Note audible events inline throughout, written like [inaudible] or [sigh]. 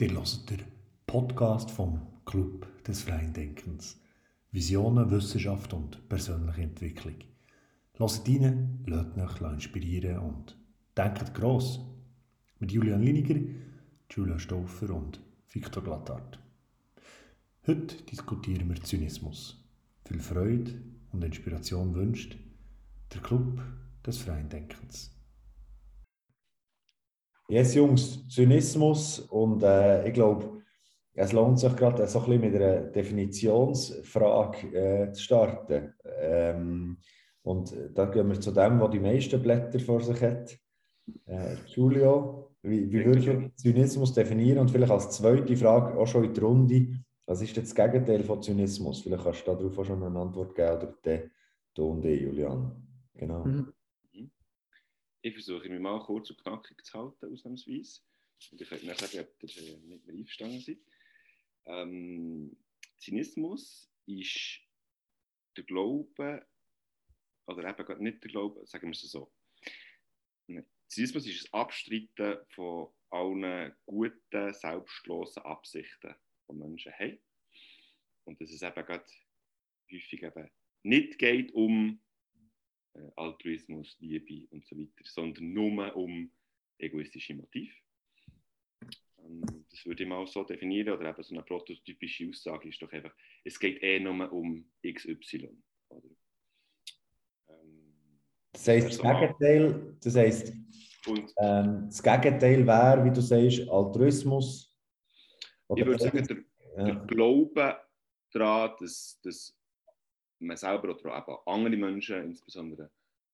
Ihr hört den Podcast vom Club des Freien Denkens. Visionen, Wissenschaft und persönliche Entwicklung. Hört rein, lasst euch inspirieren und denkt gross. Mit Julian Liniger, Julia Stauffer und Viktor Glattart. Heute diskutieren wir Zynismus. Viel Freude und Inspiration wünscht der Club des Freien Denkens. Yes, Jungs, Zynismus und äh, ich glaube, es lohnt sich gerade so ein bisschen mit einer Definitionsfrage äh, zu starten. Ähm, und da gehen wir zu dem, was die meisten Blätter vor sich hat. Äh, Giulio, wie, wie würdest du Zynismus definieren? Und vielleicht als zweite Frage auch schon in die Runde, was ist das Gegenteil von Zynismus? Vielleicht kannst du darauf auch schon eine Antwort geben, oder der, du und ich, Julian. Genau. Mhm. Ich versuche mich mal kurz und knackig zu halten, ausnahmsweise. Und ich könnte mir sagen, ob ihr äh, mit mir einverstanden seid. Ähm, Zynismus ist der Glaube, oder eben nicht der Glaube, sagen wir es so. Zynismus ist das Abstreiten von allen guten, selbstlosen Absichten, die Menschen haben. Und dass es eben gerade häufig eben nicht geht um äh, Altruismus, Liebe und so weiter, sondern nur um egoistische Motive. Ähm, das würde ich mal so definieren, oder eben so eine prototypische Aussage ist doch einfach, es geht eh nur um XY. Oder? Ähm, das heisst, das Gegenteil, das heisst, ähm, das Gegenteil wäre, wie du sagst, Altruismus. ich würde sagen, der, ja. der Glaube daran, dass, dass man selber oder auch andere Menschen, insbesondere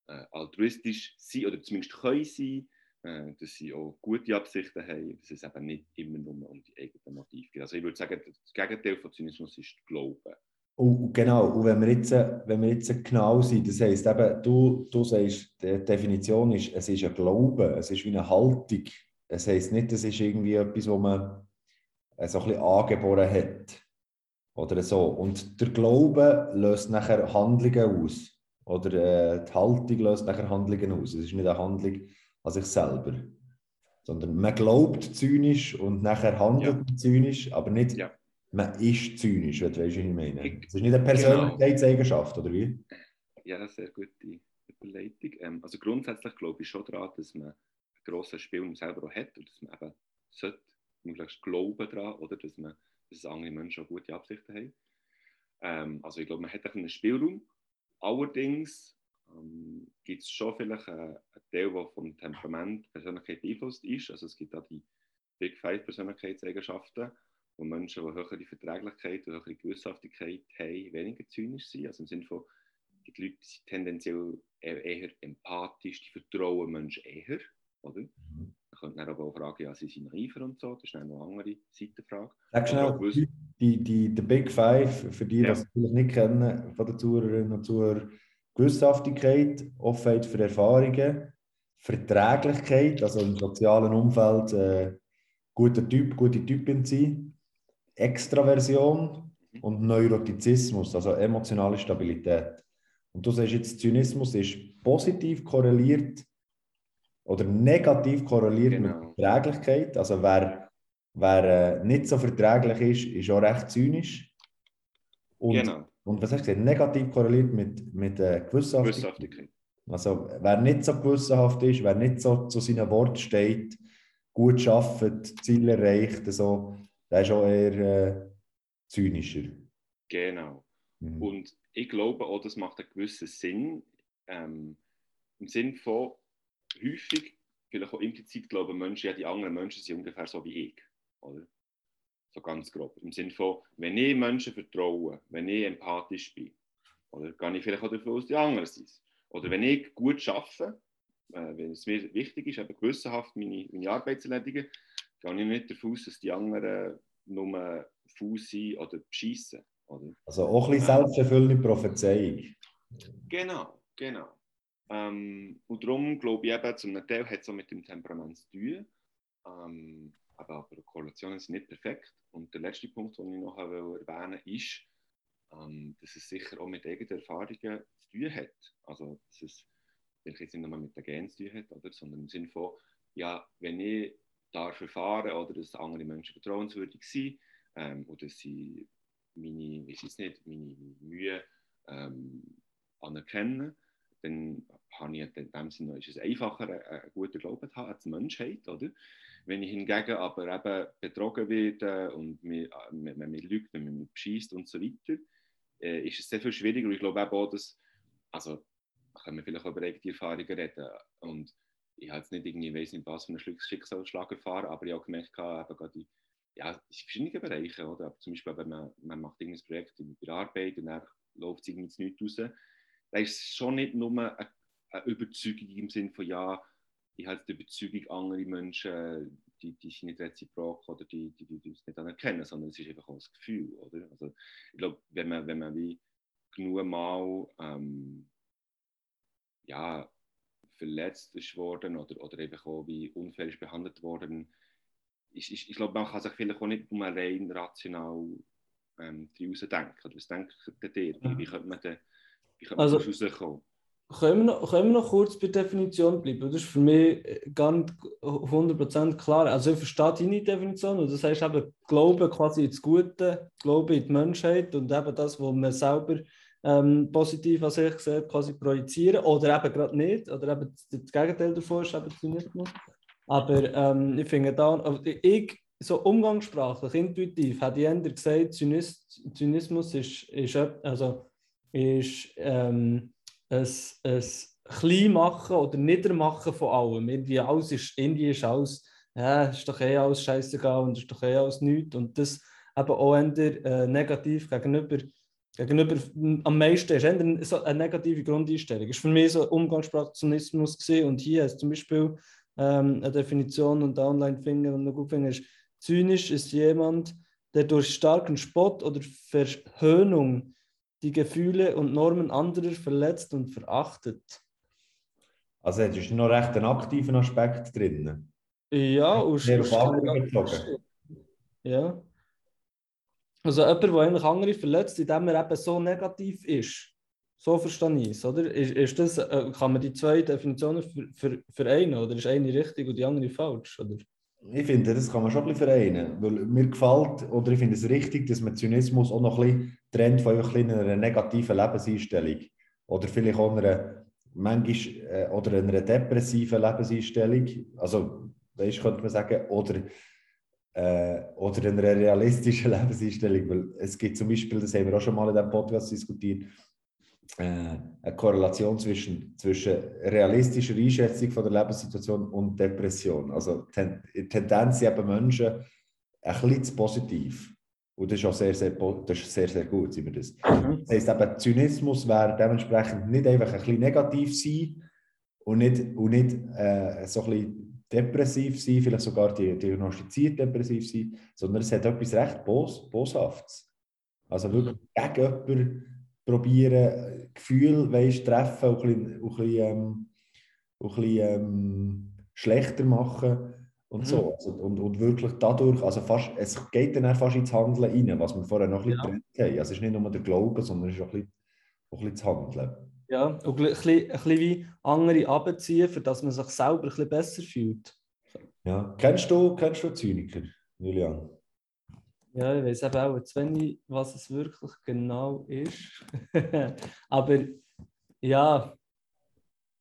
äh, altruistisch sind oder zumindest können sein, äh, dass sie auch gute Absichten haben, dass es eben nicht immer nur um die eigenen Motive geht. Also ich würde sagen, das Gegenteil von Zynismus ist Glauben. Und, genau, und wenn wir jetzt, wenn wir jetzt genau sind, das heisst eben, du, du sagst, die Definition ist, es ist ein Glaube, es ist wie eine Haltung. Es heisst nicht, es ist irgendwie etwas, wo man äh, so ein bisschen angeboren hat. Oder so. Und der Glaube löst nachher Handlungen aus. Oder äh, die Haltung löst nachher Handlungen aus. Es ist nicht eine Handlung an sich selber. Sondern man glaubt zynisch und nachher handelt ja. zynisch, aber nicht, ja. man ist zynisch, wenn du weißt, was ich meine. Es ist nicht eine genau. Persönlichkeitseigenschaft, oder wie? Ja, sehr gute Überleitung. Ähm, also grundsätzlich glaube ich schon daran, dass man einen grossen Spiel selber auch hat und dass man eben sollte, möglichst glauben daran, oder dass man dass andere Menschen auch gute Absichten haben. Ähm, also ich glaube, man hat einen Spielraum. Allerdings ähm, gibt es schon vielleicht einen, Teil, der vom Temperament, Persönlichkeit beeinflusst ist. Also es gibt da die Big Five Persönlichkeitseigenschaften, wo Menschen, die höhere Verträglichkeit und höhere Gewissenhaftigkeit haben, weniger zynisch sind. Also im Sinne von, die Leute sind tendenziell eher empathisch, die vertrauen Menschen eher. Oder? Mhm. Man könnte dann aber auch fragen, ja, sie sind naiver und so, das ist eine andere Seitenfrage. Sag schnell, die, die, die Big Five, für die, ja. die es vielleicht nicht kennen, von den Zuhörerinnen und Zuhörern, Gewissenhaftigkeit, Offenheit für Erfahrungen, Verträglichkeit, also im sozialen Umfeld äh, guter Typ, gute Typin sein, Extraversion mhm. und Neurotizismus, also emotionale Stabilität. Und du sagst jetzt, Zynismus ist positiv korreliert oder negativ korreliert genau. mit Verträglichkeit. Also wer, wer äh, nicht so verträglich ist, ist auch recht zynisch. Und, genau. und was hast du gesagt? Negativ korreliert mit, mit äh, Gewissenhaftigkeit. Also wer nicht so gewissenhaft ist, wer nicht so zu seinem Wort steht, gut arbeitet, Ziele erreicht, so, der ist auch eher äh, zynischer. Genau. Mhm. Und ich glaube auch, das macht einen gewissen Sinn. Ähm, Im Sinn von, häufig, vielleicht auch implizit, glauben Menschen, ja, die anderen Menschen sind ungefähr so wie ich. Oder? So ganz grob. Im Sinne von, wenn ich Menschen vertraue, wenn ich empathisch bin, oder gehe ich vielleicht auch davon aus, die anderen sind Oder wenn ich gut arbeite, äh, wenn es mir wichtig ist, eben gewissenhaft meine, meine Arbeit zu erledigen, gehe ich nicht davon aus, dass die anderen nur faul sind oder beschissen. Oder? Also auch ein bisschen selbsterfüllende Prophezeiung. Genau, genau. Ähm, und darum glaube ich eben, zum Teil hat es auch mit dem Temperament zu tun. Ähm, aber, aber Korrelationen sind nicht perfekt. Und der letzte Punkt, den ich noch erwähnen will, ist, ähm, dass es sicher auch mit eigenen Erfahrungen zu tun hat. Also, dass es nicht nur mit den Genen zu tun hat, oder, sondern im Sinne von, ja, wenn ich darf erfahren oder dass andere Menschen vertrauenswürdig sind ähm, oder sie meine, weiß nicht, meine Mühe ähm, anerkennen, dann habe ich in dem Sinne ist es einfacher, einen guten Glauben zu haben als Menschheit, oder? Wenn ich hingegen aber eben betrogen werde und mir, wenn man mir lügt, wenn mich beschießt und so weiter, äh, ist es sehr viel schwieriger. Ich glaube auch, dass, also, können wir vielleicht über eigene Erfahrungen reden. Und ich habe jetzt nicht irgendwie, weiß nicht, was für einen Schicksalsschlag erfahren, aber ich habe gemerkt, eben gerade die, ja, in verschiedenen Bereichen, oder? Aber zum Beispiel, wenn man, man macht irgendein Projekt in der Arbeit und dann läuft es irgendwie nicht raus, da ist es schon nicht nur eine, eine Überzeugung im Sinne von, ja, ich habe die Überzeugung, andere Menschen, die, die sind nicht reziprok oder die, die, die, die es nicht anerkennen, sondern es ist einfach auch das Gefühl, oder? Also, ich glaube, wenn man, wenn man wie genug mal ähm, ja, verletzt ist worden oder, oder einfach auch wie unfair ist behandelt worden, ich, ich, ich glaube, man kann sich vielleicht auch nicht nur rein rational ähm, daraus denken. Was denkt ihr? Wie, wie könnte man da also, rauskommen? Können wir, noch, können wir noch kurz bei der Definition bleiben? Das ist für mich gar nicht 100% klar. Also ich verstehe deine Definition und das heißt eben Glauben quasi ins Gute, Glauben in die Menschheit und eben das, was man selber ähm, positiv an sich sieht, quasi projizieren oder eben gerade nicht. Oder eben das Gegenteil davon ist eben Zynismus. Aber ähm, ich finde da, also ich, so umgangssprachlich, intuitiv, ich eher gesagt, Zynis, Zynismus ist, ist, also, ist ähm, ein, ein Kleinmachen oder Niedermachen von allem. Irgendwie alles ist, irgendwie ist alles, ja, ist doch eh alles scheißegal und ist doch eh alles nichts. Und das eben auch eher äh, negativ gegenüber, gegenüber am meisten ist eher so eine negative Grundeinstellung. Das war für mich so Umgangssprachzynismus gesehen und hier ist zum Beispiel ähm, eine Definition und online finden und gut finden ist, zynisch ist jemand, der durch starken Spott oder Verhöhnung die Gefühle und Normen anderer verletzt und verachtet. Also es ist noch recht ein aktiver Aspekt drin. Ja, aus Sehr bezogen. Ja. Also jemand, der eigentlich andere verletzt, indem er eben so negativ ist. So verstehe ich es, oder? Ist, ist das, äh, kann man die zwei Definitionen vereinen, oder ist eine richtig und die andere falsch? Oder? Ich finde, das kann man schon ein bisschen vereinen. Weil mir gefällt, oder ich finde es richtig, dass man Zynismus auch noch ein bisschen trennt von einer negativen Lebenseinstellung. Oder vielleicht auch einer, manchmal, äh, oder einer depressiven Lebenseinstellung. Also, weißt könnte man sagen, oder, äh, oder einer realistischen [laughs] Lebenseinstellung. Weil es gibt zum Beispiel, das haben wir auch schon mal in diesem Podcast diskutiert, äh, eine Korrelation zwischen, zwischen realistischer Einschätzung von der Lebenssituation und Depression. Also ten, Tendenz eben Menschen ein bisschen zu positiv. Und das ist auch sehr, sehr, das ist sehr, sehr gut, wir das. Mhm. Das heisst eben, Zynismus wäre dementsprechend nicht einfach ein bisschen negativ sein und nicht, und nicht äh, so ein bisschen depressiv sein, vielleicht sogar diagnostiziert depressiv sein, sondern es hat etwas recht Bos, Boshaftes. Also wirklich gegen jemanden probieren, Gefühl weißt, treffen und ein bisschen, ein bisschen, ähm, ein bisschen ähm, schlechter machen und mhm. so. Also, und, und wirklich dadurch, also fast, es geht dann auch fast ins Handeln rein, was wir vorher noch ein bisschen ja. haben. Also es ist nicht nur der Glaube, sondern es ist auch ein bisschen, auch ein bisschen das Handeln. Ja, und ein bisschen, ein bisschen wie andere abziehen, für dass man sich selber ein bisschen besser fühlt. Ja, kennst du, kennst du Zyniker, Julian? Ja, ich weiß eben auch zu wenig, was es wirklich genau ist. [laughs] Aber ja,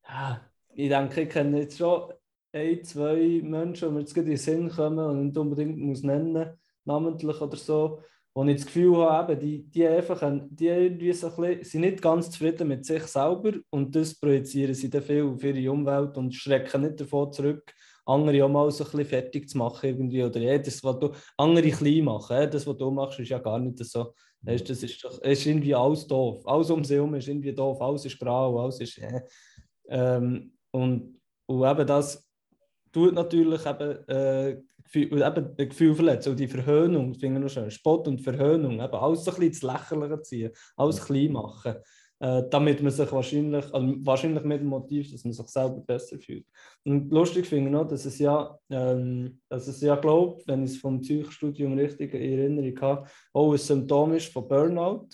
ja, ich denke, ich kenne jetzt schon ein, zwei Menschen, die mir jetzt gerade in den Sinn kommen und nicht unbedingt muss nennen, namentlich oder so, wo ich das Gefühl habe, die, die, einfach, die irgendwie so ein bisschen, sind nicht ganz zufrieden mit sich selber und das projizieren sie dann viel auf ihre Umwelt und schrecken nicht davon zurück, andere auch mal so ein bisschen fertig zu machen irgendwie. Oder ja, das, was du, andere klein machen. Das, was du machst, ist ja gar nicht so. Ist, das ist, doch, ist irgendwie alles doof. Alles um sie herum ist irgendwie doof. Alles ist grau, alles ist... Äh, ähm, und, und eben das tut natürlich eben, äh, Gefühl, eben ein Gefühl verletzen. Und die Verhöhnung, finde ich noch schön. Spott und Verhöhnung. Eben alles so ein bisschen ins Lächerliche ziehen. Alles klein machen äh, damit man sich wahrscheinlich, also wahrscheinlich mit dem Motiv, dass man sich selber besser fühlt. Und lustig finde ich noch, dass es ja, ähm, dass es ja glaubt, wenn ich es vom Psychstudium richtig in Erinnerung habe, auch ein Symptom ist von Burnout.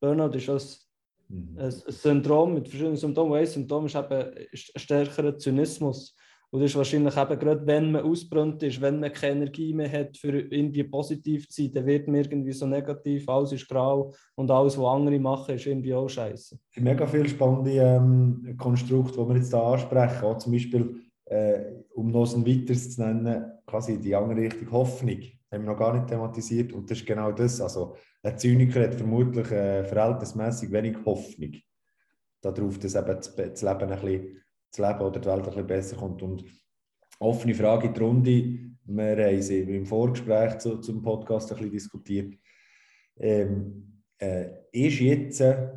Burnout ist das mhm. ein, ein Syndrom mit verschiedenen Symptomen. Ein Symptom ist eben ein stärkerer Zynismus. Und das ist wahrscheinlich eben gerade, wenn man ausbrennt ist, wenn man keine Energie mehr hat, für irgendwie positiv zu sein, dann wird man irgendwie so negativ, alles ist grau und alles, was andere machen, ist irgendwie auch scheiße. Mega viele spannende ähm, Konstrukte, die wir jetzt hier ansprechen. Auch zum Beispiel, äh, um noch ein weiteres zu nennen, quasi die andere Richtung Hoffnung. Haben wir noch gar nicht thematisiert. Und das ist genau das. Also, ein Zyniker hat vermutlich äh, verhältnismäßig wenig Hoffnung darauf, dass eben das Leben ein bisschen das Leben oder die Welt ein bisschen besser kommt. Und offene Frage in die Runde. Wir haben sie im Vorgespräch zu, zum Podcast ein bisschen diskutiert. Ähm, äh, ist jetzt äh,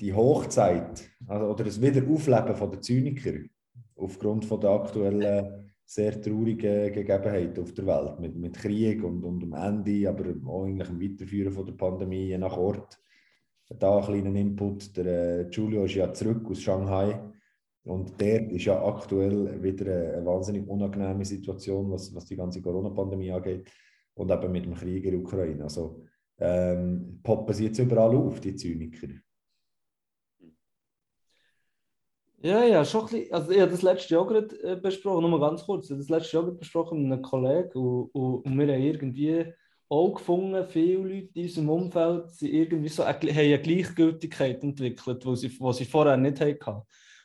die Hochzeit also, oder das Wiederaufleben von der Zyniker aufgrund von der aktuellen sehr traurigen Gegebenheiten auf der Welt mit, mit Krieg und, und dem Ende, aber auch eigentlich dem Weiterführen von der Pandemie je nach Ort da einen kleinen Input. Der äh, Giulio ist ja zurück aus Shanghai. Und dort ist ja aktuell wieder eine wahnsinnig unangenehme Situation, was, was die ganze Corona-Pandemie angeht. Und eben mit dem Krieg in der Ukraine. Also ähm, poppen sie jetzt überall auf, die Zyniker. Ja, ja, schon ein bisschen. Also, ich habe das letzte Jahr gerade äh, besprochen, nur ganz kurz. Ich habe das letzte Jahr besprochen mit einem Kollegen und, und wir haben irgendwie auch gefunden, viele Leute in unserem Umfeld sind irgendwie so, haben eine Gleichgültigkeit entwickelt, die sie, die sie vorher nicht hatten.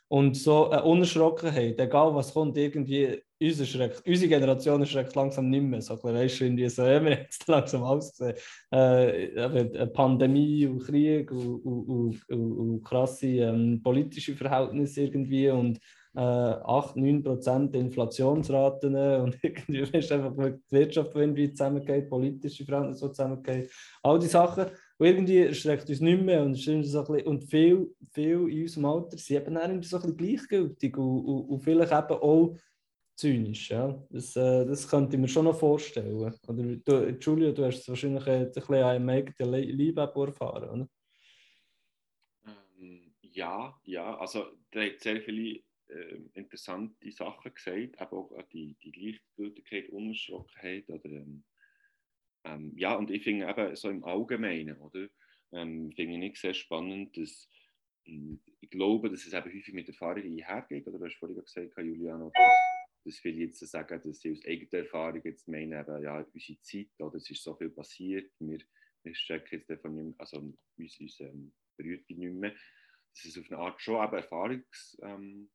Und so eine Unerschrockenheit, egal was kommt, irgendwie, unsere, Schreck, unsere Generation schreckt langsam nicht mehr. So, weißt du, irgendwie so, [laughs] wir es langsam ausgesehen. Äh, eine Pandemie und Krieg und, und, und, und krasse ähm, politische Verhältnisse irgendwie und äh, 8, 9 Prozent Inflationsraten und [laughs] irgendwie ist einfach die Wirtschaft, irgendwie zusammengeht, politische Verhältnisse, so zusammengeht. All die Sachen. Und irgendwie schreckt uns nicht mehr und, so bisschen, und viel, viel in unserem Alter sind eben irgendwie so ein bisschen gleichgültig und, und, und vielleicht eben auch zynisch. Ja? Das, äh, das könnte ich mir schon noch vorstellen. Oder du, Giulio, du hast wahrscheinlich ein bisschen einem eigenen Liebe erfahren, oder? Ähm, ja, ja, also da hat sehr viele äh, interessante Sachen gesagt, aber auch die, die Gleichgültigkeit, Unerschrockenheit oder ähm, ähm, ja, und ich finde eben so im Allgemeinen, oder, ähm, finde ich sehr spannend, dass hm, ich glaube, dass es eben häufig mit Erfahrungen einhergeht, oder du hast vorhin gesagt, Juliano, dass, dass viele jetzt sagen, dass sie aus eigener Erfahrung jetzt meinen, eben, ja, unsere Zeit, oder es ist so viel passiert, wir, wir stecken jetzt davon nicht mehr, also uns, uns ähm, berührt nicht mehr, dass es auf eine Art schon eben Erfahrungs, ähm,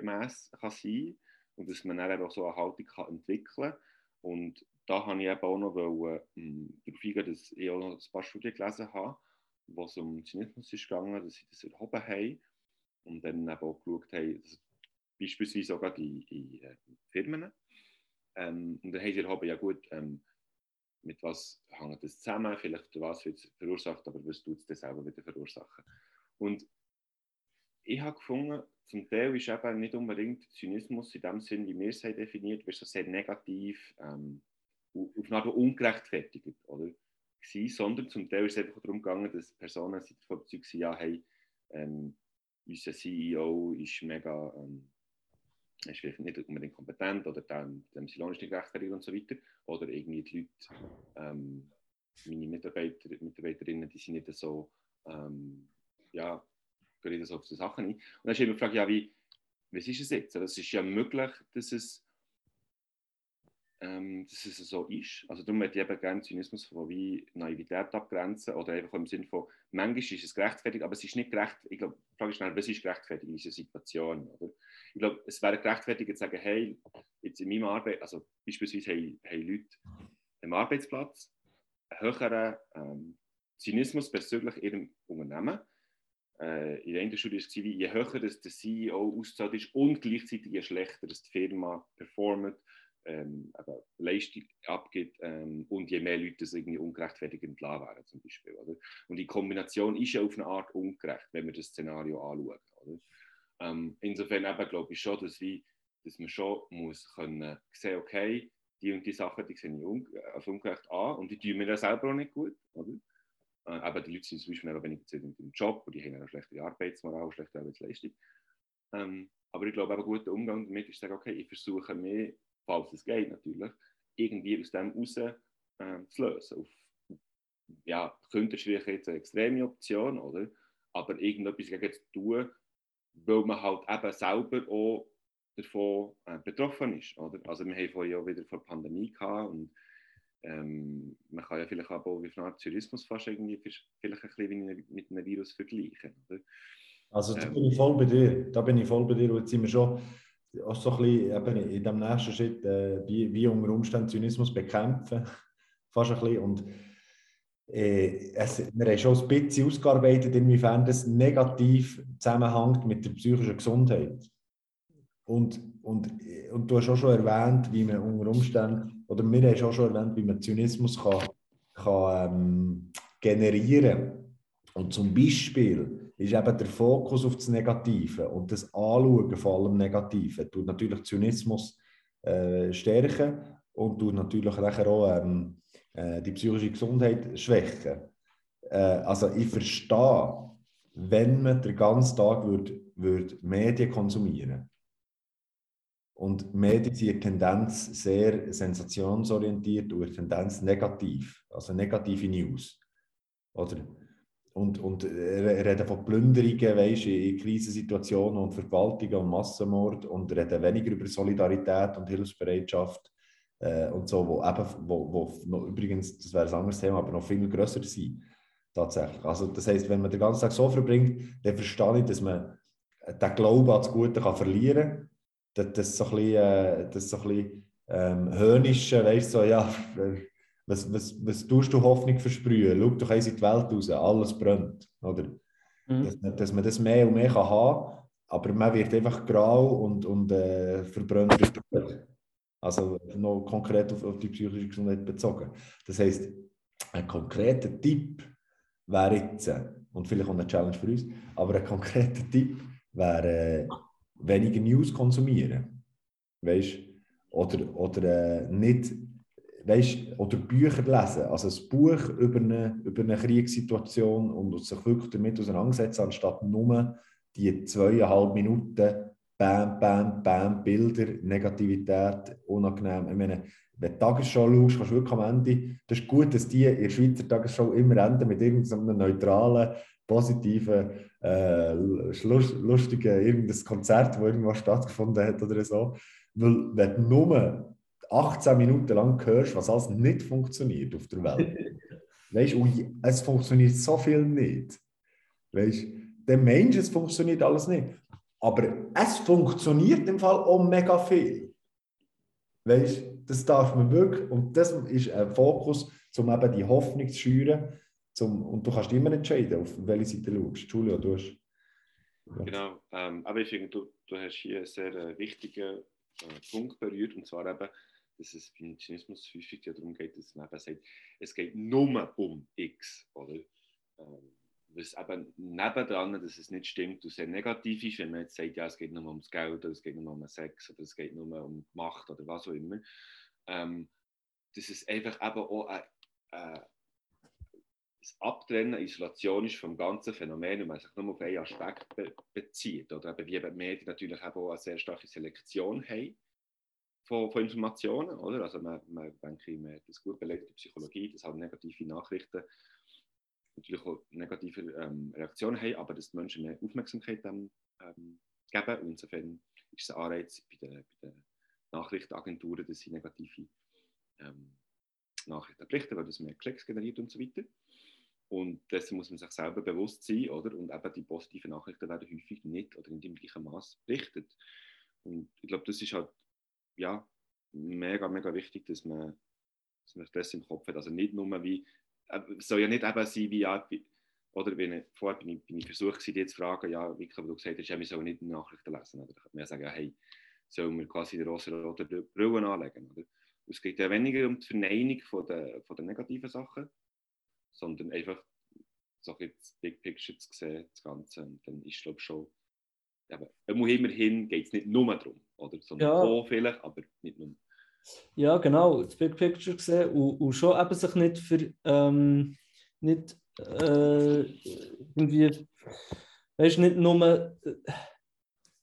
gemäß kann sein und dass man dann eben auch so eine Haltung kann entwickeln kann. Und da habe ich eben auch noch wollen, ähm, darauf eingehen, dass ich auch noch ein paar Studien gelesen habe, wo es um Zynismus ist gegangen, dass sie das erhoben haben und dann eben auch geschaut haben, dass beispielsweise sogar die, die äh, Firmen. Ähm, und dann haben sie erhoben, ja gut, ähm, mit was hängt das zusammen, vielleicht was wird es verursacht, aber was tut es dann selber wieder verursachen. Und ich habe gefunden, zum Teil ist eben nicht unbedingt Zynismus in dem Sinn, wie wir es haben definiert, ist so sehr negativ, ähm, auf eine Art ungerechtfertigt, oder? Gewesen, sondern zum Teil ist es einfach darum gegangen, dass Personen sich davon überzeugt sind, ja, hey, ähm, unser CEO ist mega, ähm, ist vielleicht nicht unbedingt kompetent oder dem, dem Silon ist nicht gerechtfertigt und so weiter. Oder irgendwie die Leute, ähm, meine Mitarbeiter, Mitarbeiterinnen, die sind nicht so, ähm, ja, gehen das auf die Sachen ein. Und dann ist immer die Frage, ja, wie, was ist es jetzt? Es ist ja möglich, dass es, ähm, dass es so ist. Also darum möchte ich eben gerne Zynismus von wie Naivität abgrenzen oder einfach im Sinne von, manchmal ist es gerechtfertigt, aber es ist nicht gerechtfertigt. Ich glaube, die Frage ist was ist gerechtfertigt in dieser Situation? Oder? Ich glaube, es wäre gerechtfertigt zu sagen, hey, jetzt in meinem Arbeit, also beispielsweise haben, haben Leute am Arbeitsplatz einen höheren ähm, Zynismus bezüglich ihrem Unternehmen äh, in der einen Studie war, je höher das der CEO auszahlt ist und gleichzeitig je schlechter das die Firma performt, ähm, Leistung abgibt ähm, und je mehr Leute das irgendwie ungerechtfertigt entlassen werden, zum Beispiel. Oder? Und die Kombination ist ja auf eine Art ungerecht, wenn wir das Szenario anschauen. Oder? Ähm, insofern glaube ich schon, dass, wie, dass man schon muss können sehen, okay, die und die Sachen, die sehe ich un als ungerecht an und die tun mir ja selber auch nicht gut. Oder? Äh, aber die Leute sind zum Beispiel weniger zufrieden im Job und die haben eine schlechte Arbeitsmoral, schlechte Arbeitsleistung. Ähm, aber ich glaube, ein guter Umgang damit ist sagen, okay, ich versuche mir, falls es geht natürlich, irgendwie aus dem raus äh, zu lösen. Auf, ja, könnte schwierig jetzt eine extreme Option, oder? Aber irgendetwas gegen zu tun, weil man halt eben selber auch davon äh, betroffen ist. Oder? Also wir haben vorhin ja wieder vor der Pandemie gehabt und ähm, man kann ja vielleicht auch wie eine Art Tourismus fast irgendwie vielleicht ein bisschen mit einem Virus vergleichen. Oder? Also da ähm, bin ich voll bei dir. Da bin ich voll bei dir. Und jetzt sind wir schon auch so ein bisschen in dem nächsten Schritt, äh, wie, wie unter Umständen Zynismus bekämpfen. [laughs] Fast ein bisschen. Und äh, es, wir haben schon ein bisschen ausgearbeitet, inwiefern das negativ zusammenhängt mit der psychischen Gesundheit. Und, und, und du hast auch schon erwähnt, wie man unter Umständen, oder wir haben auch schon erwähnt, wie man Zynismus kann, kann ähm, generieren kann. Und zum Beispiel ist eben der Fokus auf das Negative und das Anschauen vor allem Negative tut natürlich Zynismus äh, stärken und tut natürlich auch ähm, äh, die psychische Gesundheit schwächen. Äh, also ich verstehe, wenn man den ganzen Tag würd, würd Medien konsumieren und Medien sind Tendenz sehr sensationsorientiert und Tendenz negativ, also negative News. Oder? Und, und reden von Plünderungen weißt, in Krisensituationen und Verwaltungen und Massenmord und reden weniger über Solidarität und Hilfsbereitschaft äh, und so, wo eben, wo, wo noch, übrigens, das wäre ein anderes Thema, aber noch viel grösser sind. Tatsächlich. Also, das heisst, wenn man den ganzen Tag so verbringt, dann verstehe ich, dass man den Glauben an das Gute kann verlieren kann. Das, das so ein bisschen, äh, das so ein bisschen ähm, höhnische, weißt du, so, ja, was, was, was tust du Hoffnung versprühen? Schau doch eins in die Welt raus, alles brennt. Oder? Mhm. Dass, dass, man das mehr und mehr kann haben kann, aber man wird einfach grau und, und äh, verbrennt durch. Also noch konkret auf, auf die psychische Gesundheit bezogen. Das heisst, ein konkreter Tipp wäre jetzt, und vielleicht auch eine Challenge für uns, aber ein konkreter Tipp wäre äh, weniger News konsumieren. Weißt Oder, oder äh, nicht, weißt oder Bücher lesen. Also ein Buch über eine, über eine Kriegssituation und sich wirklich damit auseinandersetzen, anstatt nur die zweieinhalb Minuten Bam, Bam, Bam, Bilder, Negativität, unangenehm. Ich meine, wenn du die Tagesschau schaust, kannst du wirklich am Ende, das ist gut, dass die in der Schweizer Tagesschau immer enden mit irgendeinem neutralen, positiven, äh, lustigen, irgendein Konzert, das irgendwo stattgefunden hat oder so. Weil, wenn du nur 18 Minuten lang hörst, was alles nicht funktioniert auf der Welt, [laughs] weißt du, es funktioniert so viel nicht. Weißt du, der Mensch, es funktioniert alles nicht. Aber es funktioniert im Fall auch mega viel. Weißt du, das darf man wirklich, und das ist ein Fokus, um eben die Hoffnung zu schüren. Zum, und du kannst immer entscheiden, auf welche Seite du schaust. Julia, du hast. Ja. Genau, ähm, aber ich finde, du, du hast hier einen sehr äh, wichtigen äh, Punkt berührt, und zwar eben, dass es beim Zynismus häufig darum geht, dass man eben sagt, es geht nur um X, oder? Ähm, was eben nebendran, dass es nicht stimmt und sehr negativ ist, wenn man jetzt sagt, ja, es geht nur ums Geld oder es geht nur um Sex oder es geht nur um Macht oder was auch immer, ähm, dass es einfach eben auch ein, äh, das Abtrennen, Isolation ist vom ganzen Phänomen und man sich nur auf einen Aspekt be bezieht. Oder eben, wie die Medien natürlich auch eine sehr starke Selektion haben von, von Informationen. Oder? Also man, man denke ich, man hat das gut belegt in Psychologie, dass halt negative Nachrichten natürlich auch negative ähm, Reaktionen haben, aber dass die Menschen mehr Aufmerksamkeit ähm, geben. Insofern ist es ein Anreiz bei den, bei Nachrichtenagenturen, dass sie negative ähm, Nachrichten berichten, weil das mehr Klicks generiert und so weiter. Und dessen muss man sich selber bewusst sein, oder? Und eben die positiven Nachrichten werden häufig nicht oder in dem gleichen Maß berichtet. Und ich glaube, das ist halt ja mega, mega wichtig, dass man, dass man das im Kopf hat. Also nicht nur wie äh, soll ja nicht eben sein, wie, ja, oder wenn ich, vorher bin ich, bin ich versucht, sie dir zu fragen, ja, wie du gesagt hast, ja, wir sollen nicht Nachrichten lesen. Oder ich kann mir sagen, ja, hey, sollen wir quasi die rosa-rote Brille anlegen? Oder? es geht ja weniger um die Verneinung von der, von der negativen Sachen, sondern einfach so jetzt Big Picture zu sehen, das Ganze. Und dann ist, glaube ich, schon, aber immerhin geht es nicht nur darum, oder? sondern ja. auch vielleicht, aber nicht nur. Ja, genau, das Big Picture gesehen und, und schon eben sich nicht für ähm, nicht äh, irgendwie, weißt nicht nur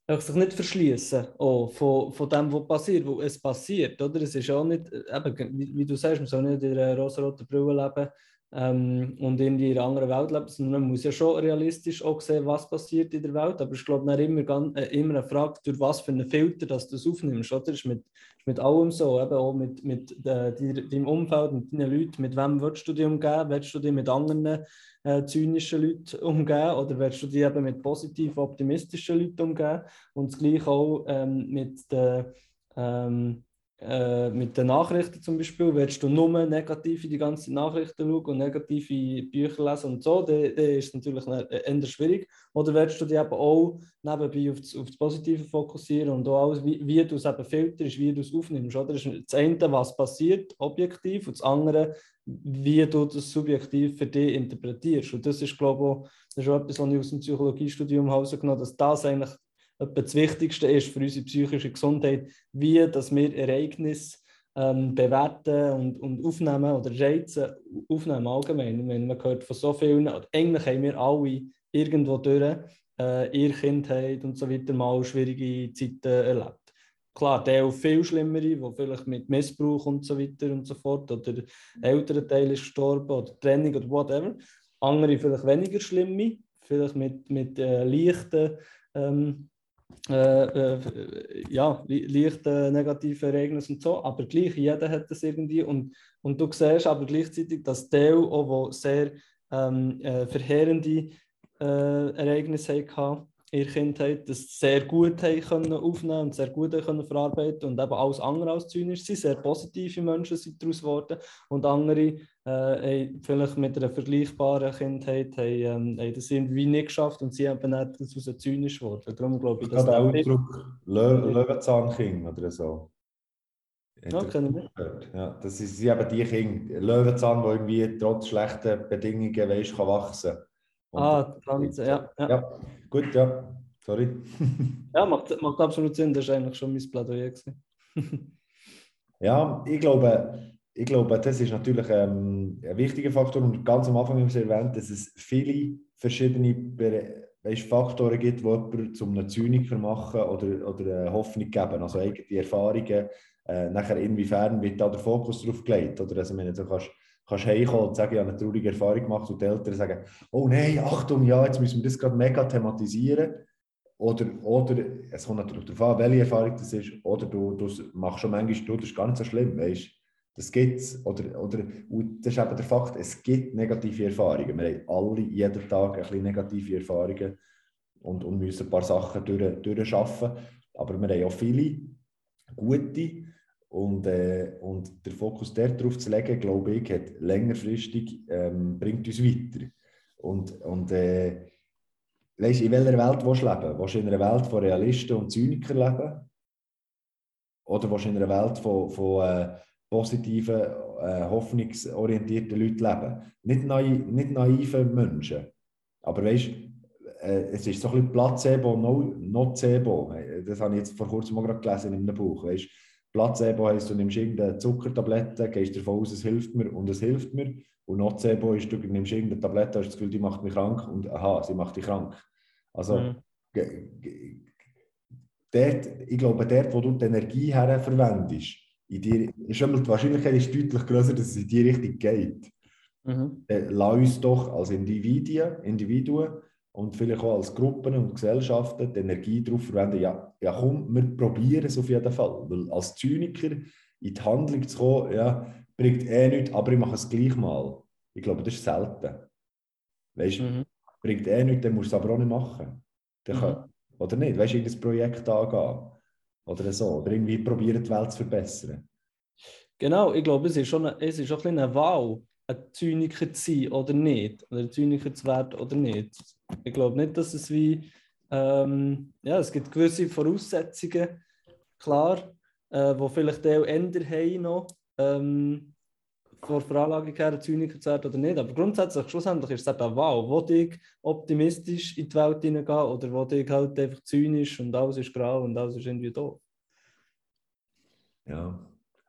äh, sich nicht verschließen oh, von, von dem, was passiert, wo es passiert, oder? Es ist auch nicht, eben, wie, wie du sagst, man soll nicht in einer rosa-roten Brille leben, ähm, und in einer anderen Welt leben, sondern man muss ja schon realistisch auch sehen, was passiert in der Welt. Aber ich glaube, immer, äh, immer eine Frage, durch was für einen Filter dass du das aufnimmst. Oder? Das ist mit, ist mit allem so, eben auch mit, mit äh, deinem Umfeld, mit deinen Leuten. Mit wem willst du dich umgehen? Willst du dich mit anderen äh, zynischen Leuten umgehen oder willst du dich eben mit positiv optimistischen Leuten umgehen? Und das gleiche auch ähm, mit den ähm, äh, mit den Nachrichten zum Beispiel, willst du nur negative die ganze Nachrichten schauen und negative Bücher lesen und so, dann, dann ist es natürlich eher schwierig. Oder willst du dich eben auch nebenbei auf das, auf das Positive fokussieren und auch alles, wie, wie du es eben filterst, wie du es aufnimmst. Oder? Das das eine, was passiert, objektiv, und das andere, wie du das subjektiv für dich interpretierst. Und das ist, glaube ich, das ist auch etwas, was ich aus dem Psychologiestudium herausgenommen habe, dass das eigentlich das Wichtigste ist für unsere psychische Gesundheit, wie dass wir Ereignisse ähm, bewerten und, und aufnehmen oder Reize aufnehmen allgemein. Meine, man hört von so vielen, eigentlich haben wir alle irgendwo durch äh, ihre Kindheit und so weiter mal schwierige Zeiten erlebt. Klar, der auch viel schlimmere, die vielleicht mit Missbrauch und so weiter und so fort, oder der ältere Teil ist gestorben, oder Trennung oder whatever. Andere vielleicht weniger schlimme, vielleicht mit, mit äh, leichten ähm, äh, äh, ja, leichte negative Ereignisse und so, aber gleich, jeder hat das irgendwie und, und du siehst aber gleichzeitig, dass Teil auch, wo sehr ähm, äh, verheerende äh, Ereignisse hatten ihrer Kindheit, das sehr gut haben können aufnehmen und sehr gut haben können verarbeiten und eben alles andere als zynisch sind, sehr positive Menschen sind daraus geworden und andere äh, vielleicht mit einer vergleichbaren Kindheit haben, ähm, haben das irgendwie nicht geschafft und sie haben nicht daraus zynisch geworden. Darum glaube ich, dass der Ausdruck Lö Löwenzahnking oder so. Ja, kenne ich nicht. Ja, das sind eben die Kinder, Löwenzahn, die irgendwie trotz schlechter Bedingungen weißt, kann wachsen kann. Ah, ganz, ja, ja. Ja, gut, ja. Sorry. ja, macht, macht absolut Sinn. Das war eigentlich schon mein Plädoyer. [laughs] ja, ich glaube, ich glaube, das ist natürlich ähm, ein wichtiger Faktor. Und ganz am Anfang haben wir erwähnt, dass es viele verschiedene weißt, Faktoren gibt, die jemanden zum einem Zyniker machen oder, oder eine Hoffnung geben. Also eigene Erfahrungen. Äh, nachher inwiefern wird da der Fokus drauf gelegt? Oder also, wenn du kannst kannst heimkommen und sagen, ich habe eine traurige Erfahrung gemacht und die Eltern sagen, oh nein, Achtung, ja, jetzt müssen wir das gerade mega thematisieren. Oder, oder es kommt natürlich darauf an, welche Erfahrung das ist. Oder du, du machst schon manchmal, du, das ist gar nicht so schlimm, weißt Das gibt es. Oder, oder, das ist eben der Fakt, es gibt negative Erfahrungen. Wir haben alle jeden Tag ein bisschen negative Erfahrungen und, und müssen ein paar Sachen durch. Aber wir haben auch viele gute und, äh, und der Fokus darauf zu legen, glaube ich, hat längerfristig ähm, bringt uns weiter. Und, und äh, weißt, in welcher Welt willst du leben? Willst du in einer Welt von Realisten und Zynikern leben? Oder willst du in einer Welt von, von äh, positiven, äh, hoffnungsorientierten Leuten leben? Nicht, naiv, nicht naive Menschen. Aber weißt äh, es ist so ein bisschen Placebo, Nocebo. Das habe ich jetzt vor kurzem mal gerade gelesen in einem Buch. Weißt, Placebo heisst, du nimmst irgendeine Zuckertablette, gehst davon aus, es hilft mir und es hilft mir. Und Nocebo ist, du nimmst irgendeine Tablette, hast das Gefühl, die macht mich krank und aha, sie macht dich krank. Also, mhm. dort, ich glaube, dort, wo du die Energie her verwendest, in dir, ist die Wahrscheinlichkeit ist deutlich größer, dass es in die Richtung geht. Mhm. Äh, lass uns doch als Individuen, Individuen und vielleicht auch als Gruppen und Gesellschaften die Energie darauf verwenden, ja, ja komm, wir probieren es auf jeden Fall. Weil als Zyniker in die Handlung zu kommen, ja, bringt eh nichts, aber ich mache es gleich mal. Ich glaube, das ist selten. Weißt du, mhm. bringt eh nichts, dann musst du es aber auch nicht machen. Mhm. Kann, oder nicht? Weißt du, irgendein Projekt angehen. Oder so. Oder irgendwie probieren, die Welt zu verbessern. Genau, ich glaube, es ist schon eine, es ist auch ein eine Wahl ein Zyniker zu sein oder nicht, oder ein Zyniker zu werden oder nicht. Ich glaube nicht, dass es wie, ähm, ja, es gibt gewisse Voraussetzungen, klar, äh, wo vielleicht auch Ender haben noch, ähm, vor Veranlagung her, ein Zyniker zu werden oder nicht. Aber grundsätzlich, schlussendlich ist es eben wow, wo ich optimistisch in die Welt hineingehen oder wo ich halt einfach zynisch und alles ist grau und alles ist irgendwie doof. Ja,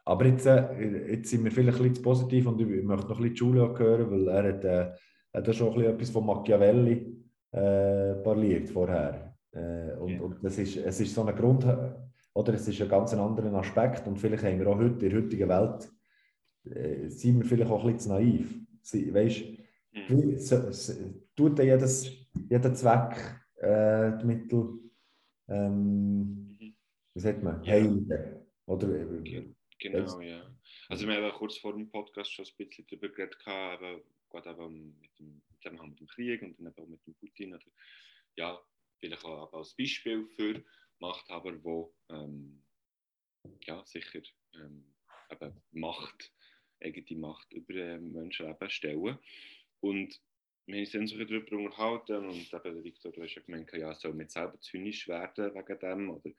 aber jetzt, äh, jetzt sind wir vielleicht ein bisschen zu positiv und ich möchte noch ein bisschen Giulio hören, weil er hat, äh, hat schon ein bisschen etwas von Machiavelli äh, parliert vorher. Äh, und, ja. und das ist, es ist so ein Grund, oder es ist ein ganz anderer Aspekt und vielleicht haben wir auch heute in der heutigen Welt, äh, sind wir vielleicht auch ein bisschen zu naiv. weißt du, so, so, tut ja jedes, jeder Zweck äh, die Mittel, ähm, wie sagt man, Ja. heiligen. Oder, äh, Ge- Genau, ja. Also wir haben ja kurz vor dem Podcast schon ein bisschen darüber geredet, aber gerade eben mit dem Zusammenhang mit dem Krieg und dann auch mit dem Putin. Oder, ja, vielleicht auch als Beispiel für Machthaber, die ähm, ja, sicher ähm, eben Macht, eigene Macht über ähm, Menschenleben stellen. Und wir haben uns dann so darüber unterhalten und eben, Victor, du hast ja gemeint, ja, soll man selber zynisch werden wegen dem? Oder,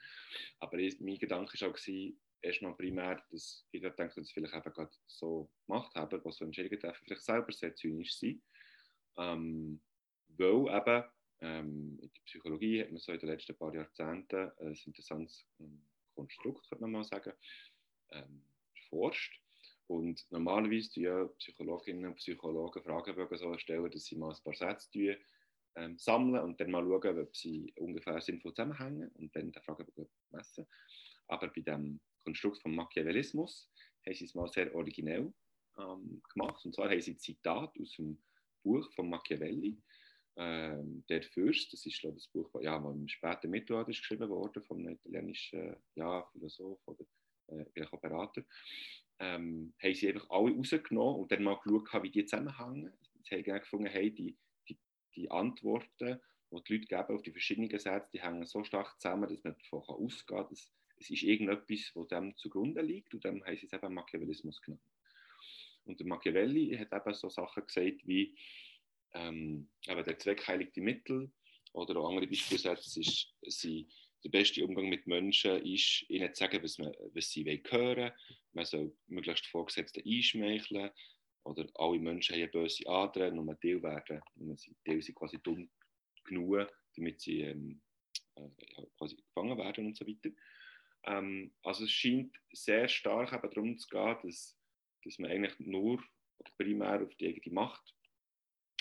aber ich- mein Gedanke war auch, gewesen, erstmal primär, dass ich denke, dass es vielleicht eben gerade so gemacht haben, was so Entscheidungen treffen, vielleicht selber sehr zynisch sind. Ähm, weil eben ähm, in der Psychologie hat man so in den letzten paar Jahrzehnten ein interessantes ähm, Konstrukt, könnte man mal sagen, ähm, erforscht. Und normalerweise tun ja Psychologinnen und Psychologen Fragebögen so erstellen, dass sie mal ein paar Sätze tun, ähm, sammeln und dann mal schauen, ob sie ungefähr sinnvoll zusammenhängen und dann den Fragebogen messen. Aber bei dem Konstrukt vom Machiavellismus haben sie es mal sehr originell ähm, gemacht. Und zwar haben sie Zitat aus dem Buch von Machiavelli, ähm, Der Fürst. Das ist glaube ich, das Buch, das ja, im späten Mittelalter geschrieben wurde von einem italienischen ja, Philosoph oder äh, Berater. Ähm, haben sie einfach alle rausgenommen und dann mal geschaut, wie die zusammenhängen. Sie haben gefunden, hey, die, die, die Antworten, die die Leute geben auf die verschiedenen Sätze, die hängen so stark zusammen, dass man davon ausgehen kann, dass es ist irgendetwas, das dem zugrunde liegt und haben sie es eben Machiavellismus genannt. Und der Machiavelli hat eben so Sachen gesagt wie ähm, der Zweck heiligt die Mittel oder auch andere Beispielsätze ist, der beste Umgang mit Menschen ist, ihnen zu sagen, was, man, was sie wollen hören Man soll möglichst Vorgesetzte einschmeicheln oder alle Menschen haben böse Adern und man Teil werden, und sie Teil sind quasi dumm genug, damit sie ähm, äh, quasi gefangen werden und so weiter. Ähm, also es scheint sehr stark eben darum zu gehen, dass, dass man eigentlich nur oder primär auf die eigene Macht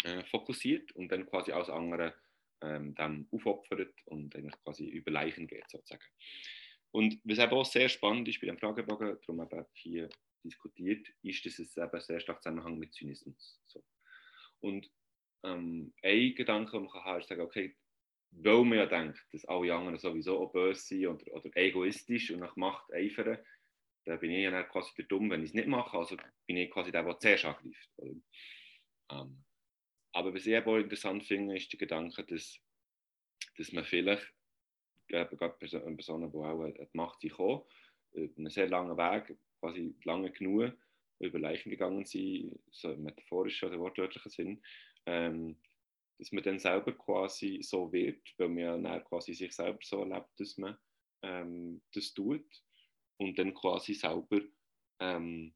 äh, fokussiert und dann quasi alles andere ähm, dann aufopfert und eigentlich quasi über Leichen geht sozusagen. Und was eben auch sehr spannend ist bei dem Fragebogen, darum eben hier diskutiert, ist, dass es eben sehr stark Zusammenhang mit Zynismus. So. Und ähm, ein Gedanke, den man kann ist sagen, okay, weil man ja denkt, dass alle anderen sowieso auch böse sind oder, oder egoistisch und nach Macht eifern, dann bin ich ja quasi der Dumm, wenn ich es nicht mache. Also bin ich quasi der, der zuerst angreift. Ähm, aber was ich eben auch interessant finde, ist der Gedanke, dass, dass man vielleicht, eben gerade Personen, Personen, die auch die Macht sind, gekommen, über einen sehr langen Weg, quasi lange genug, über Leichen gegangen sind, so im metaphorischen oder wortwörtlichen Sinn, ähm, dass man dann selber quasi so wird, weil man ja quasi sich selber so erlebt, dass man ähm, das tut und dann quasi selber ähm,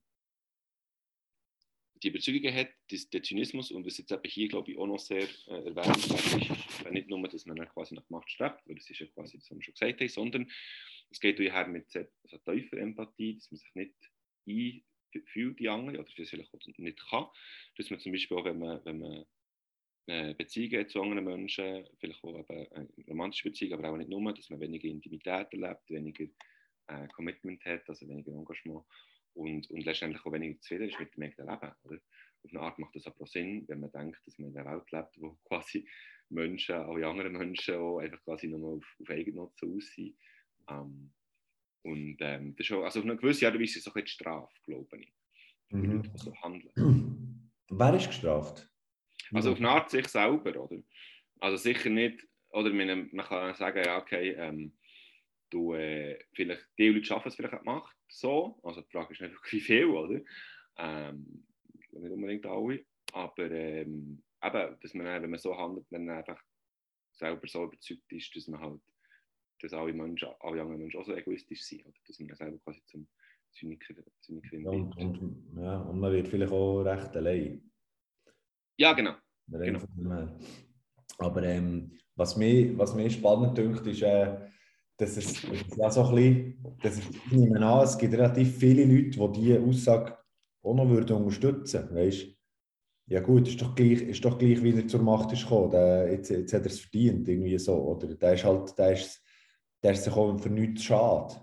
die Überzeugungen hat, dass der Zynismus, und das jetzt eben hier, glaube ich, auch noch sehr äh, erwähnenswert ist, ist nicht nur, dass man dann quasi nach Macht strebt, weil das ist ja quasi, das haben wir schon gesagt haben, sondern es geht her mit sehr, also tiefer Empathie, dass man sich nicht einfühlt, die anderen, oder das vielleicht auch nicht kann. Dass man zum Beispiel auch, wenn man, wenn man Beziehungen hat zu anderen Menschen, vielleicht auch eben eine romantische Beziehung, aber auch nicht nur, dass man weniger Intimität erlebt, weniger äh, Commitment hat, also weniger Engagement und, und letztendlich auch weniger zufrieden ist mit dem eigenen Leben. Oder? Auf eine Art macht das aber auch Sinn, wenn man denkt, dass man in einer Welt lebt, wo [laughs] quasi Menschen, alle anderen Menschen auch einfach quasi nur auf, auf Eigennutz aus sind. Ähm, und ähm, das ist auch, also auf eine gewisse Art und Weise ist es auch jetzt Strafe, glaube ich, für Mhm. Leute, die so handeln. Wer ist gestraft? Also auf eine Art sich selber, oder? Also sicher nicht, oder man, man kann sagen, ja, okay, ähm, du, äh, vielleicht, die Leute schaffen es vielleicht auch Macht so, also die Frage ist nicht [laughs] wie viel, oder? Ähm, nicht unbedingt alle, aber ähm, eben, dass man, wenn man so handelt, dann einfach selber so überzeugt ist, dass man halt, dass alle Menschen, alle anderen Menschen auch so egoistisch sind, oder? Dass man selber quasi zum Zyniker, Zynikerin Und, wird. und, ja, und man wird vielleicht auch recht allein. Ja, genau. Genau. her. Aber ähm, was, mich, was mich spannend dünkt, ist, äh, dass es ja so ein bisschen, dass es, ich nehme an, es gibt relativ viele Leute, die diese Aussage auch noch würden unterstützen würden. Ja gut, ist doch gleich, ist doch gleich wie er zur Macht ist gekommen. Der, jetzt, jetzt hat er es verdient, irgendwie so. Oder der ist halt, der ist, der ist sich auch für nichts schade.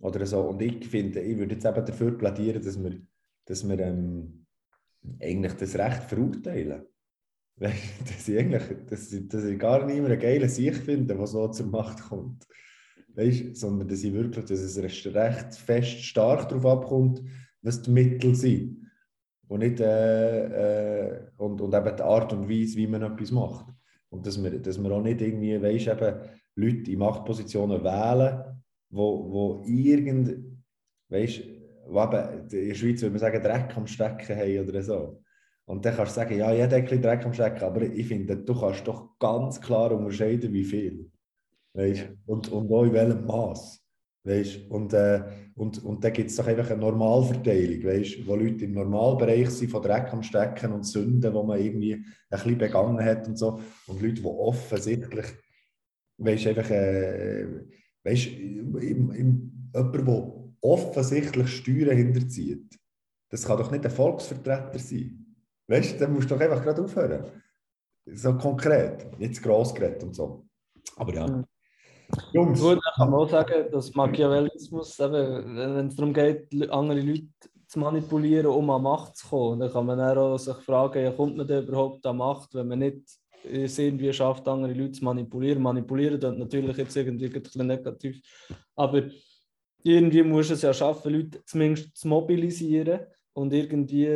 Oder so. Und ich finde, ich würde jetzt eben dafür plädieren, dass wir, dass wir ähm, eigentlich das Recht verurteilen. [laughs] Dass ich, eigentlich, dass, dass ich gar nicht mehr einen geilen Sieg finde, der so zur Macht kommt. Weißt, sondern dass ich wirklich, dass es recht fest stark darauf abkommt, was die Mittel sind. Und, nicht, äh, äh, und, und eben die Art und Weise, wie man etwas macht. Und dass wir, dass wir auch nicht irgendwie, weißt, eben Leute in Machtpositionen wählen, wo, wo irgend, weißt, eben, in der Schweiz würde man sagen, Dreck am Stecken haben oder so. Und dann kannst du sagen, ja, jeder hat ein bisschen Dreck am Stecken, aber ich finde, du kannst doch ganz klar unterscheiden, wie viel. Weißt? Und, und auch in welchem Maß. Weißt? Und, äh, und, und dann gibt es doch einfach eine Normalverteilung, weißt? wo Leute im Normalbereich sind von Dreck am Stecken und Sünden, wo man irgendwie ein bisschen begangen hat und so. Und Leute, die offensichtlich, weißt, einfach, äh, weißt, im, im, jemand, der offensichtlich Steuern hinterzieht, das kann doch nicht ein Volksvertreter sein. Weißt du, dann musst du doch einfach gerade aufhören. So konkret, nicht zu gross geredet und so. Aber ja. Mhm. Jungs. Gut, ich kann man auch sagen, dass Machiavellismus, wenn es darum geht, andere Leute zu manipulieren, um an Macht zu kommen, dann kann man dann auch sich fragen, ja, kommt man denn überhaupt an Macht, wenn man nicht es irgendwie schafft, andere Leute zu manipulieren. Manipulieren das natürlich jetzt irgendwie ein bisschen negativ, aber irgendwie muss es ja schaffen, Leute zumindest zu mobilisieren und irgendwie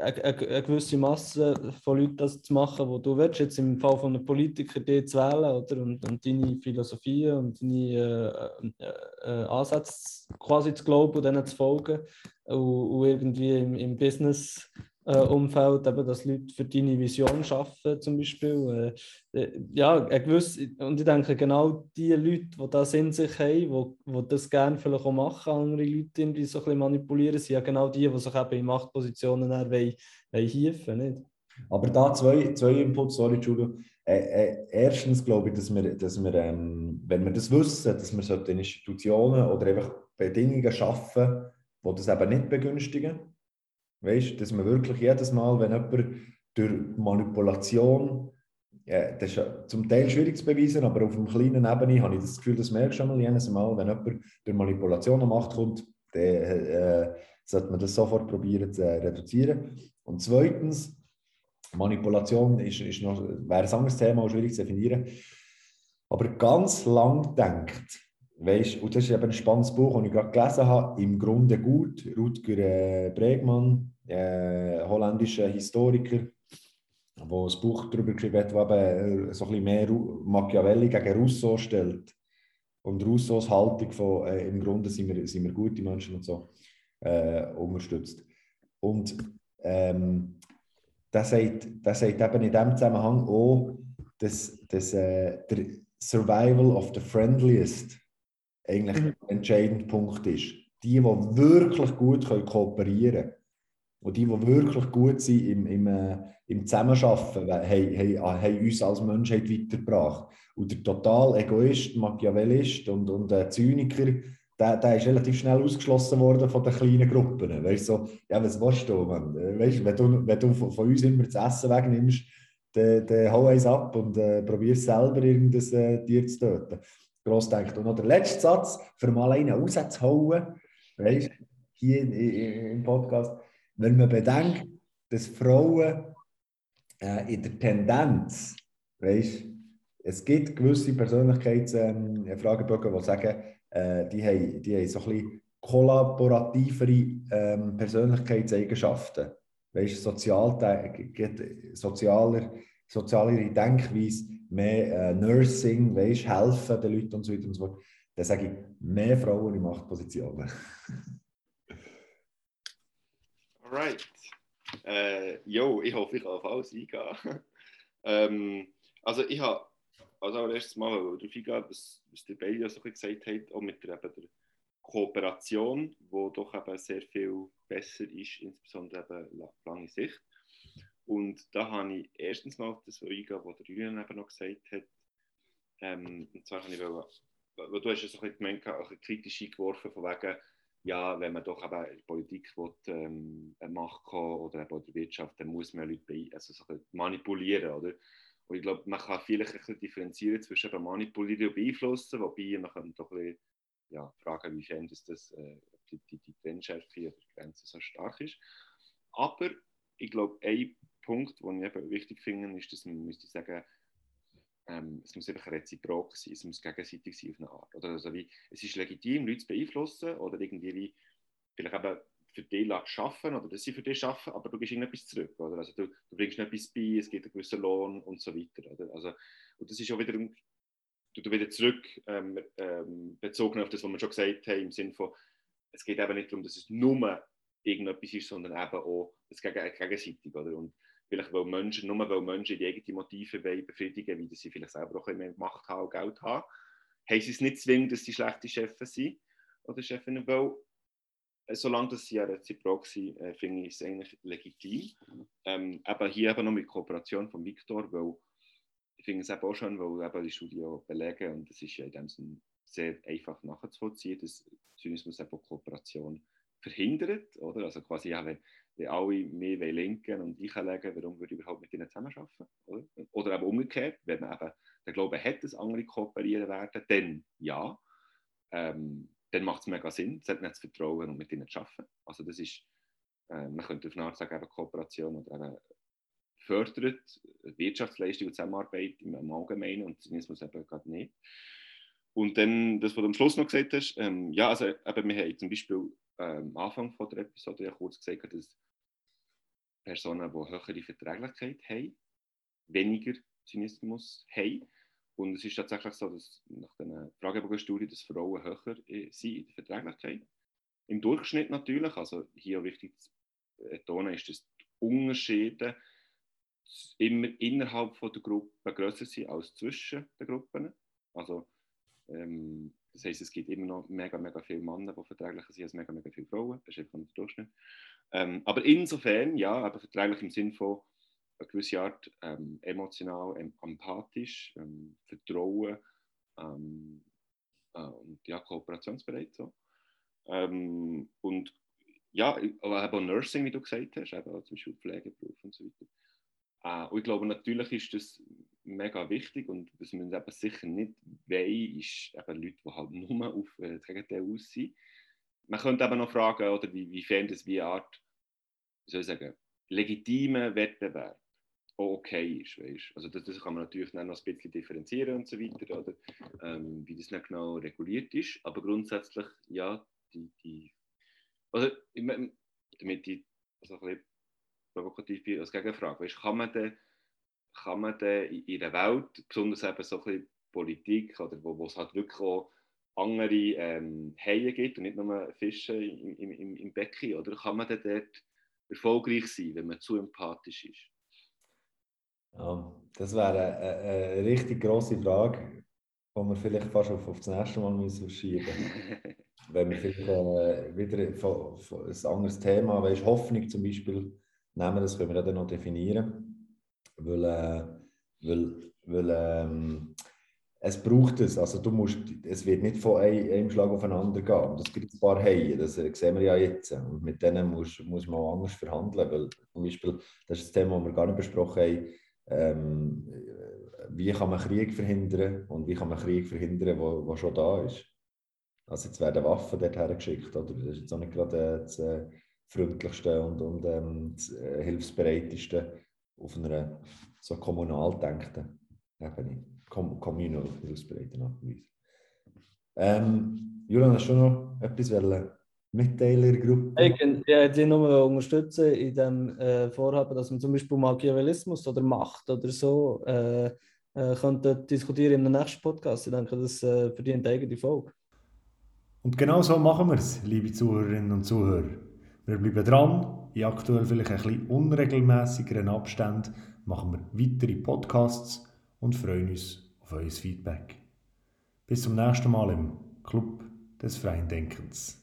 eine, gewisse Masse von Leuten das zu machen, wo du willst, jetzt im Fall von einem Politiker die zu wählen oder? Und, und deine Philosophie und deine äh, äh, Ansätze quasi zu glauben und denen zu folgen und, und irgendwie im, im Business äh, Umfeld, eben, dass Leute für deine Vision arbeiten, zum Beispiel. Äh, äh, ja, gewiss, und ich denke, genau die Leute, die das in sich haben, die, die das gerne vielleicht auch machen, andere Leute irgendwie so ein bisschen manipulieren, sind ja genau die, die sich eben in Machtpositionen dann wollen, hieven, nicht? Aber da zwei, zwei Inputs, sorry, Julio. Äh, äh, erstens glaube ich, dass wir, dass wir ähm, wenn wir das wissen, dass wir Institutionen oder einfach Bedingungen schaffen, die das eben nicht begünstigen Weißt dass man wirklich jedes Mal, wenn jemand durch Manipulation, ja, das ist zum Teil schwierig zu beweisen, aber auf einer kleinen Ebene habe ich das Gefühl, das merkst du schon mal jedes Mal, wenn jemand durch Manipulation an Macht kommt, dann äh, sollte man das sofort probieren zu reduzieren. Und zweitens, Manipulation ist, ist noch, wäre ein anderes Thema, auch schwierig zu definieren. Aber ganz lang denkt, weißt, und das ist eben ein spannendes Buch, das ich gerade gelesen habe, im Grunde gut, Rutger äh, Bregmann, äh, holländischer Historiker, der ein Buch darüber geschrieben hat, wo eben äh, so ein bisschen mehr Machiavelli gegen Rousseau stellt. Und Rousseaus Haltung von, äh, im Grunde sind wir, sind wir gute Menschen und so, äh, unterstützt. Und ähm, das sagt, das sagt eben in diesem Zusammenhang auch, dass, dass äh, der Survival of the Friendliest eigentlich mhm. ein entscheidender Punkt ist. Die, die wirklich gut können kooperieren können, und die, die wirklich gut sind im, im, äh, im Zusammenarbeiten, haben, haben, haben uns als Menschheit weitergebracht. Und der total Egoist, Machiavellist und, und äh, Zyniker, der, der ist relativ schnell ausgeschlossen worden von den kleinen Gruppen. Weißt so, ja, was willst du, Mann? Weißt, wenn, du, wenn du von, von uns immer das Essen wegnimmst, dann, dann hau eins ab und äh, probier selber irgendein äh, Tier zu töten. Gross denkt. Und noch der letzte Satz, für mal einen rauszuhauen, weißt, hier im Podcast wenn man bedenkt, dass Frauen äh, in der Tendenz, weißt, es gibt gewisse Persönlichkeitsfragebögen, ähm, die sagen, äh, die, haben, die haben so ein kollaborativere ähm, Persönlichkeitseigenschaften. Weißt, sozial, sozialer, sozialere Denkweise, mehr äh, Nursing, weißt, helfen den Leuten und so weiter und so fort. Dann sage ich, mehr Frauen in Machtpositionen. [laughs] Alright. Äh, jo, ich hoffe, ich kann auf alles eingehen. [laughs] ähm, also ich habe also allererstes Mal darauf eingehen, was, was der Bailey so gesagt hat, auch mit der, der Kooperation, wo doch eben sehr viel besser ist, insbesondere eben auf lange Sicht. Und da habe ich erstens mal auf das eingehen, was der Julian eben noch gesagt hat. Ähm, und zwar habe ich, wollen, weil du hast ja so ein bisschen gemeint, kritisch eingeworfen, von wegen, ja, wenn man doch der Politik will, ähm, Macht haben oder eben der Wirtschaft, dann muss man Leute also so manipulieren, oder? Und ich glaube, man kann vielleicht ein bisschen differenzieren zwischen eben manipulieren und beeinflussen, wobei man kann doch ein bisschen, ja, fragen, wie das, das äh, die, die, die Trennschärfe oder die Grenze so stark ist. Aber ich glaube, ein Punkt, den ich eben wichtig finde, ist, dass man müsste sagen, ähm, es muss einfach reziprok sein, es muss gegenseitig sein auf eine Art. Oder also wie, es ist legitim, Leute zu beeinflussen oder irgendwie wie, vielleicht eben für dich arbeiten oder dass sie für dich arbeiten, aber du gibst irgendetwas zurück. Oder? Also du, du bringst etwas bei, es gibt einen gewissen Lohn und so weiter. Oder? Also, und das ist auch wieder, du, du wieder zurück ähm, ähm, bezogen auf das, was wir schon gesagt haben, im Sinne von, es geht eben nicht darum, dass es nur irgendetwas ist, sondern eben auch das gegenseitig. Oder? Und vielleicht weil Menschen, nur weil Menschen die eigenen Motive befriedigen wie sie vielleicht selber auch mehr Macht haben, Geld haben, haben sie es nicht zwingend, dass sie schlechte Chefs sind oder Chefinnen, weil äh, solange sie ja reziprok sind, äh, finde ich es eigentlich legitim. Ähm, aber hier eben noch mit Kooperation von Viktor, weil ich finde es auch schön, weil eben die Studien auch belegen und es ist ja in dem Sinne sehr einfach nachzuvollziehen, dass Zynismus eben Kooperation verhindert, oder? Also quasi, ja, wenn, wenn alle mehr lenken und ich legen, warum würde ich überhaupt mit ihnen zusammenarbeiten? Oder? oder eben umgekehrt, wenn man eben den Glauben hat, dass andere kooperieren werden, dann ja. Ähm, dann macht es mega Sinn, es hat nicht zu vertrauen und mit ihnen zu arbeiten. Also das ist, äh, man könnte auf eine Art sagen, eben Kooperation oder eben fördert Wirtschaftsleistung und Zusammenarbeit im, Allgemeinen und Zynismus eben gerade nicht. Und dann, das, was du am Schluss noch gesagt hast, ähm, ja, also eben, wir haben zum Beispiel am Anfang von der Episode ja kurz gesagt, dass Personen, die höhere Verträglichkeit haben, weniger Zynismus haben. Und es ist tatsächlich so, dass nach der Fragebogenstudie, dass Frauen höher sind in der Verträglichkeit. Im Durchschnitt natürlich, also hier wichtig zu betonen, ist, dass die Unterschiede immer innerhalb von der Gruppe größer sind als zwischen den Gruppen. Also ähm, das heisst, es gibt immer noch mega, mega viele Männer, die verträglicher sind als mega, mega viele Frauen. Das ist einfach der Durchschnitt. Ähm, aber insofern, ja, aber verträglich im Sinn von, eine gewisse Art ähm, emotional, em empathisch, ähm, Vertrauen ähm, äh, und ja, kooperationsbereit. So. Ähm, und ja, aber auch Nursing, wie du gesagt hast, eben zum Beispiel Pflegeberuf und so weiter. Äh, und ich glaube, natürlich ist das mega wichtig und was man eben sicher nicht wollen, ist eben Leute, die halt nur auf äh, das Gegenteil aussehen. Man könnte aber noch fragen, oder wie, wiefern das wie eine Art, wie soll ich sagen, legitimer Wettbewerb auch okay ist. Weißt? Also das, das, kann man natürlich dann noch ein bisschen differenzieren und so weiter, oder ähm, wie das nicht genau reguliert ist. Aber grundsätzlich, ja, die, die also, damit ich also ein bisschen provokativ bin, als Gegenfrage, weißt, kann man denn, kann man denn in der Welt, besonders eben so ein bisschen Politik, oder wo, wo es halt wirklich auch andere ähm, Haie gibt und nicht nur Fische im, im, im Becken, oder kann man denn dort erfolgreich sein, wenn man zu empathisch ist? Ja, das wäre eine, eine, eine richtig grosse Frage, die wir vielleicht fast auf, auf das nächste Mal müssen verschieben müssen. [laughs] Wenn wir vielleicht äh, wieder von, von ein anderes Thema, weißt, Hoffnung zum Beispiel, nehmen, das können wir dann noch definieren. Weil, äh, weil, weil ähm, es braucht es. Also du musst, es wird nicht von einem, Schlag aufeinander gehen. Das gibt ein paar Haie, das äh, sehen wir ja jetzt. Und mit denen muss, muss man anders verhandeln. Weil zum Beispiel, das ist das Thema, das wir gar nicht besprochen haben, ähm, wie kann man Krieg verhindern und wie kann man Krieg verhindern, wo, wo schon da ist. Also jetzt werden Waffen dorthin geschickt, oder? Das ist jetzt auch nicht gerade das äh, freundlichste und, und ähm, das, hilfsbereiteste auf einer so kommunal denkenden Ebene. Com communal Art Weise. Ähm, Julian, hast du noch etwas wollen? Mitteilergruppe? Ich ja, die nur unterstützen in dem äh, Vorhaben, dass man zum Beispiel Machiavellismus oder Macht oder so äh, äh, könnte diskutieren in einem nächsten Podcast. Ich denke, das äh, verdient eigene Folge. Und genau so machen wir es, liebe Zuhörerinnen und Zuhörer. Wir bleiben dran in aktuell vielleicht ein bisschen unregelmäßigeren Abständen machen wir weitere Podcasts und freuen uns auf euer Feedback. Bis zum nächsten Mal im Club des freien Denkens.